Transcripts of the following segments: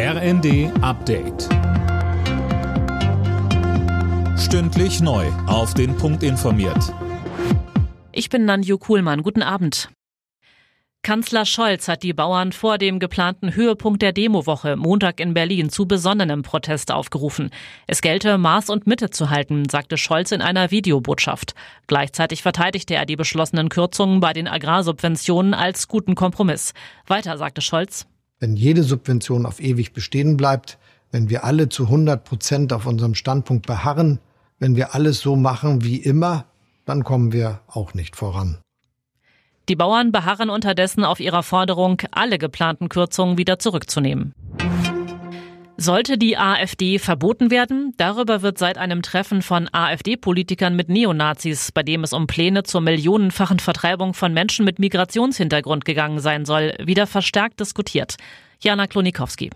RND Update. Stündlich neu. Auf den Punkt informiert. Ich bin Nanju Kuhlmann. Guten Abend. Kanzler Scholz hat die Bauern vor dem geplanten Höhepunkt der Demowoche Montag in Berlin zu besonnenem Protest aufgerufen. Es gelte, Maß und Mitte zu halten, sagte Scholz in einer Videobotschaft. Gleichzeitig verteidigte er die beschlossenen Kürzungen bei den Agrarsubventionen als guten Kompromiss. Weiter sagte Scholz. Wenn jede Subvention auf ewig bestehen bleibt, wenn wir alle zu 100 Prozent auf unserem Standpunkt beharren, wenn wir alles so machen wie immer, dann kommen wir auch nicht voran. Die Bauern beharren unterdessen auf ihrer Forderung, alle geplanten Kürzungen wieder zurückzunehmen. Sollte die AfD verboten werden? Darüber wird seit einem Treffen von AfD-Politikern mit Neonazis, bei dem es um Pläne zur millionenfachen Vertreibung von Menschen mit Migrationshintergrund gegangen sein soll, wieder verstärkt diskutiert. Jana Klonikowski.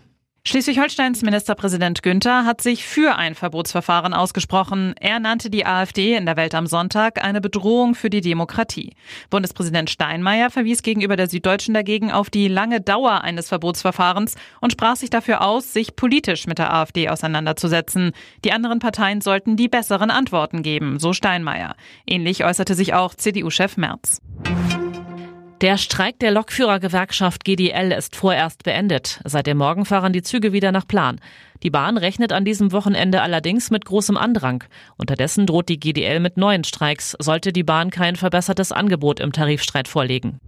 Schleswig-Holsteins Ministerpräsident Günther hat sich für ein Verbotsverfahren ausgesprochen. Er nannte die AfD in der Welt am Sonntag eine Bedrohung für die Demokratie. Bundespräsident Steinmeier verwies gegenüber der Süddeutschen dagegen auf die lange Dauer eines Verbotsverfahrens und sprach sich dafür aus, sich politisch mit der AfD auseinanderzusetzen. Die anderen Parteien sollten die besseren Antworten geben, so Steinmeier. Ähnlich äußerte sich auch CDU-Chef Merz. Der Streik der Lokführergewerkschaft GDL ist vorerst beendet. Seit dem Morgen fahren die Züge wieder nach Plan. Die Bahn rechnet an diesem Wochenende allerdings mit großem Andrang. Unterdessen droht die GDL mit neuen Streiks, sollte die Bahn kein verbessertes Angebot im Tarifstreit vorlegen.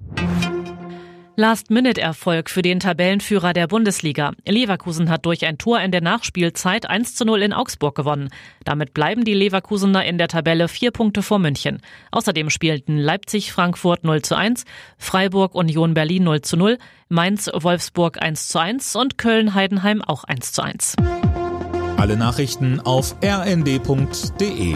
Last-Minute-Erfolg für den Tabellenführer der Bundesliga. Leverkusen hat durch ein Tor in der Nachspielzeit 1 zu 0 in Augsburg gewonnen. Damit bleiben die Leverkusener in der Tabelle vier Punkte vor München. Außerdem spielten Leipzig-Frankfurt 0 zu 1, Freiburg-Union Berlin 0 zu 0, Mainz-Wolfsburg 1 zu 1 und Köln-Heidenheim auch 1 zu 1. Alle Nachrichten auf rnd.de